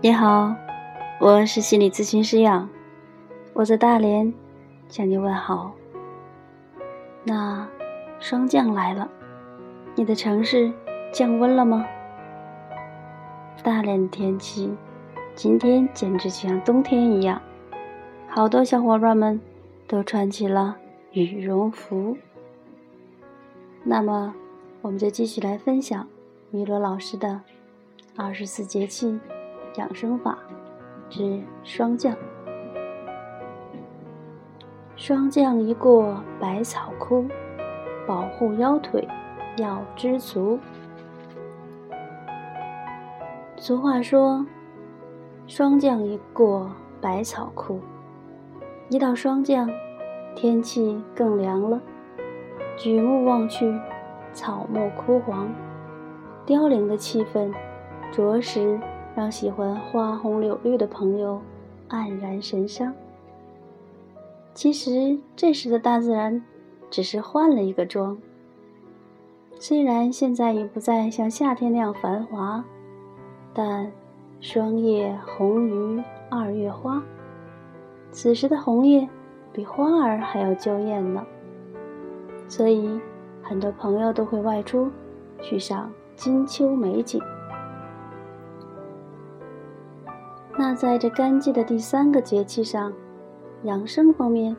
你好，我是心理咨询师杨，我在大连向你问好。那霜降来了，你的城市降温了吗？大连的天气今天简直就像冬天一样，好多小伙伴们都穿起了羽绒服。那么，我们就继续来分享米罗老师的二十四节气。养生法之霜降。霜降一过百草枯，保护腰腿要知足。俗话说：“霜降一过百草枯。”一到霜降，天气更凉了。举目望去，草木枯黄，凋零的气氛，着实。让喜欢花红柳绿的朋友黯然神伤。其实这时的大自然只是换了一个妆。虽然现在已不再像夏天那样繁华，但霜叶红于二月花。此时的红叶比花儿还要娇艳呢。所以很多朋友都会外出去赏金秋美景。那在这干季的第三个节气上，养生方面，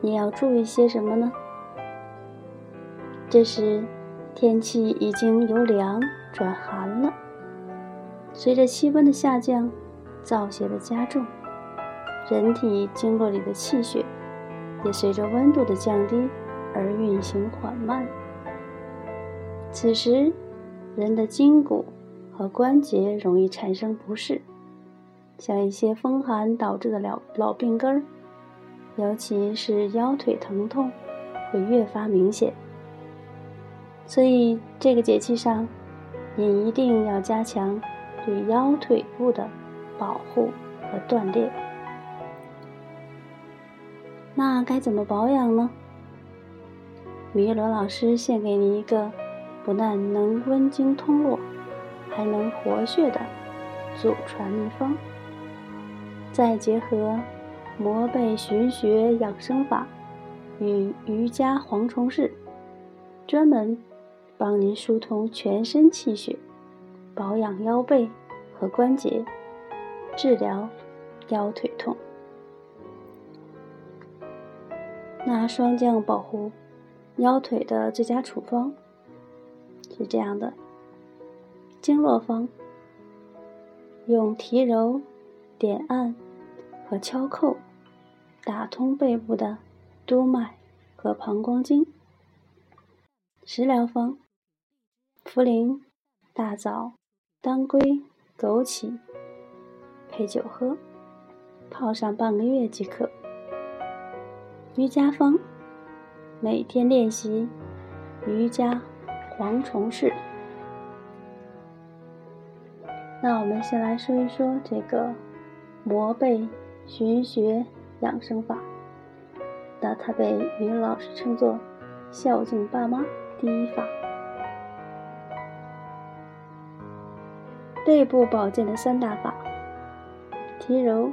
你要注意些什么呢？这时，天气已经由凉转寒了，随着气温的下降，燥邪的加重，人体经络里的气血也随着温度的降低而运行缓慢。此时，人的筋骨和关节容易产生不适。像一些风寒导致的老老病根儿，尤其是腰腿疼痛，会越发明显。所以这个节气上，你一定要加强对腰腿部的保护和锻炼。那该怎么保养呢？米罗老师献给你一个不但能温经通络，还能活血的祖传秘方。再结合摩背寻穴养生法与瑜伽蝗虫式，专门帮您疏通全身气血，保养腰背和关节，治疗腰腿痛。那霜降保护腰腿的最佳处方是这样的：经络方，用提揉。点按和敲扣，打通背部的督脉和膀胱经。食疗方：茯苓、大枣、当归、枸杞，配酒喝，泡上半个月即可。瑜伽方：每天练习瑜伽蝗虫式。那我们先来说一说这个。摩背寻学养生法，那它被于老师称作“孝敬爸妈第一法”。背部保健的三大法：提揉、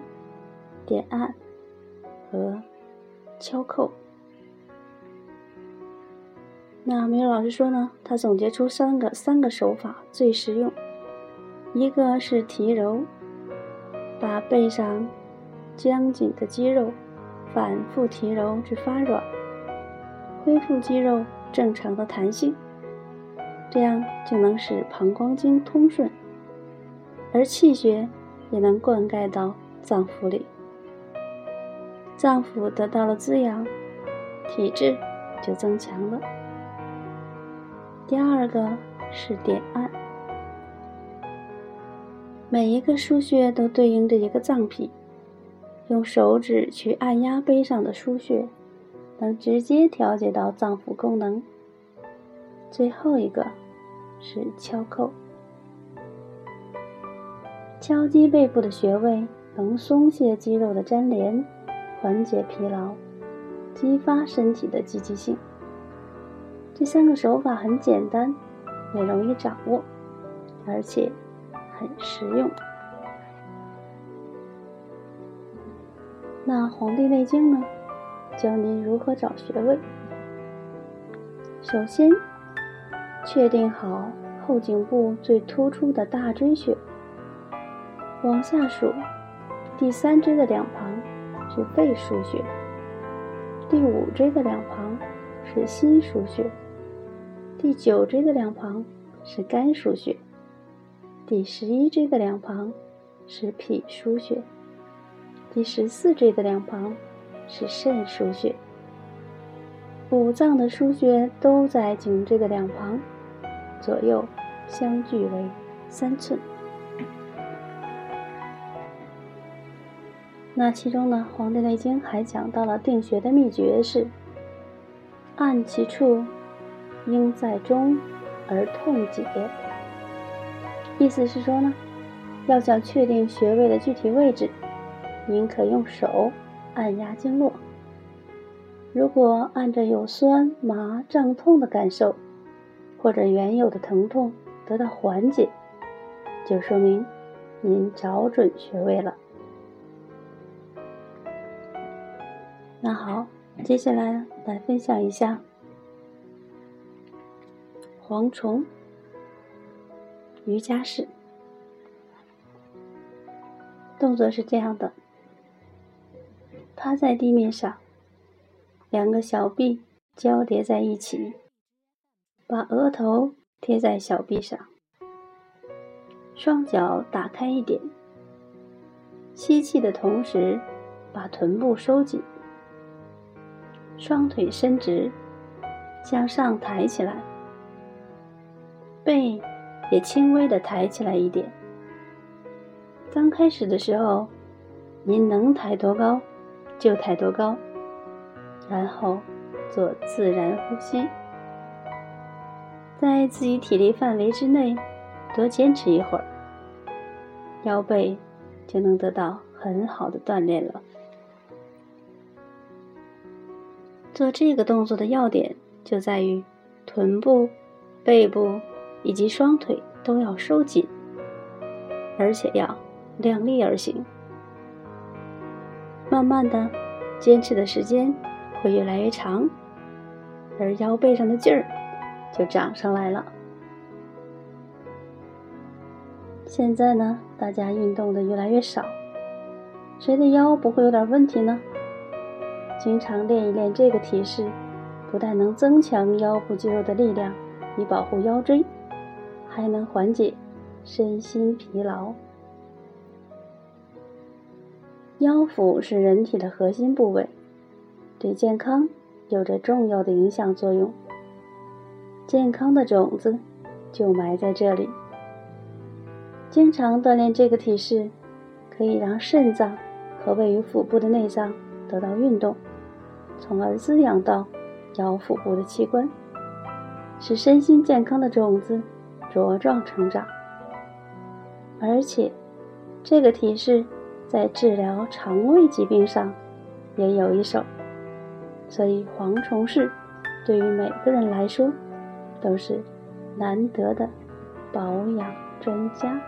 点按和敲扣。那明老师说呢，他总结出三个三个手法最实用，一个是提揉。把背上僵紧的肌肉反复提揉至发软，恢复肌肉正常的弹性，这样就能使膀胱经通顺，而气血也能灌溉到脏腑里，脏腑得到了滋养，体质就增强了。第二个是点按。每一个腧穴都对应着一个脏腑，用手指去按压背上的腧穴，能直接调节到脏腑功能。最后一个是敲扣，敲击背部的穴位，能松懈肌肉的粘连，缓解疲劳，激发身体的积极性。这三个手法很简单，也容易掌握，而且。很实用。那《黄帝内经》呢，教您如何找穴位。首先，确定好后颈部最突出的大椎穴，往下数，第三椎的两旁是肺腧穴，第五椎的两旁是心腧穴，第九椎的两旁是肝腧穴，第十一椎的两旁是脾腧穴。第十四椎的两旁是肾腧穴，五脏的腧穴都在颈椎的两旁，左右相距为三寸。那其中呢，《黄帝内经》还讲到了定穴的秘诀是：按其处，应在中而痛解。意思是说呢，要想确定穴位的具体位置。您可用手按压经络，如果按着有酸麻胀痛的感受，或者原有的疼痛得到缓解，就说明您找准穴位了。那好，接下来来分享一下蝗虫瑜伽式动作是这样的。趴在地面上，两个小臂交叠在一起，把额头贴在小臂上，双脚打开一点。吸气的同时，把臀部收紧，双腿伸直，向上抬起来，背也轻微的抬起来一点。刚开始的时候，您能抬多高？就抬多高，然后做自然呼吸，在自己体力范围之内多坚持一会儿，腰背就能得到很好的锻炼了。做这个动作的要点就在于臀部、背部以及双腿都要收紧，而且要量力而行。慢慢的，坚持的时间会越来越长，而腰背上的劲儿就长上来了。现在呢，大家运动的越来越少，谁的腰不会有点问题呢？经常练一练这个体式，不但能增强腰部肌肉的力量，以保护腰椎，还能缓解身心疲劳。腰腹是人体的核心部位，对健康有着重要的影响作用。健康的种子就埋在这里。经常锻炼这个体式，可以让肾脏和位于腹部的内脏得到运动，从而滋养到腰腹部的器官，使身心健康的种子茁壮成长。而且，这个提示。在治疗肠胃疾病上也有一手，所以蝗虫式对于每个人来说都是难得的保养专家。